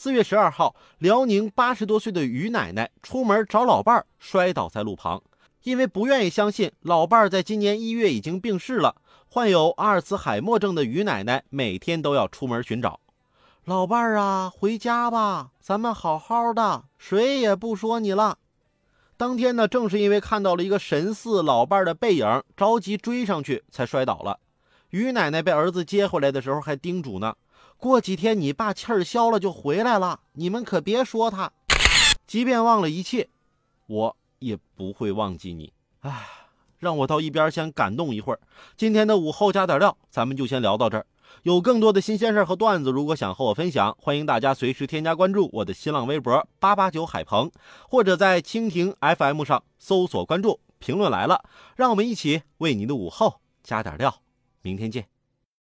四月十二号，辽宁八十多岁的于奶奶出门找老伴儿，摔倒在路旁。因为不愿意相信老伴儿在今年一月已经病逝了，患有阿尔茨海默症的于奶奶每天都要出门寻找老伴儿啊，回家吧，咱们好好的，谁也不说你了。当天呢，正是因为看到了一个神似老伴儿的背影，着急追上去，才摔倒了。于奶奶被儿子接回来的时候，还叮嘱呢：“过几天你爸气儿消了就回来了，你们可别说他。即便忘了一切，我也不会忘记你。”唉，让我到一边先感动一会儿。今天的午后加点料，咱们就先聊到这儿。有更多的新鲜事和段子，如果想和我分享，欢迎大家随时添加关注我的新浪微博八八九海鹏，或者在蜻蜓 FM 上搜索关注。评论来了，让我们一起为您的午后加点料。明天见。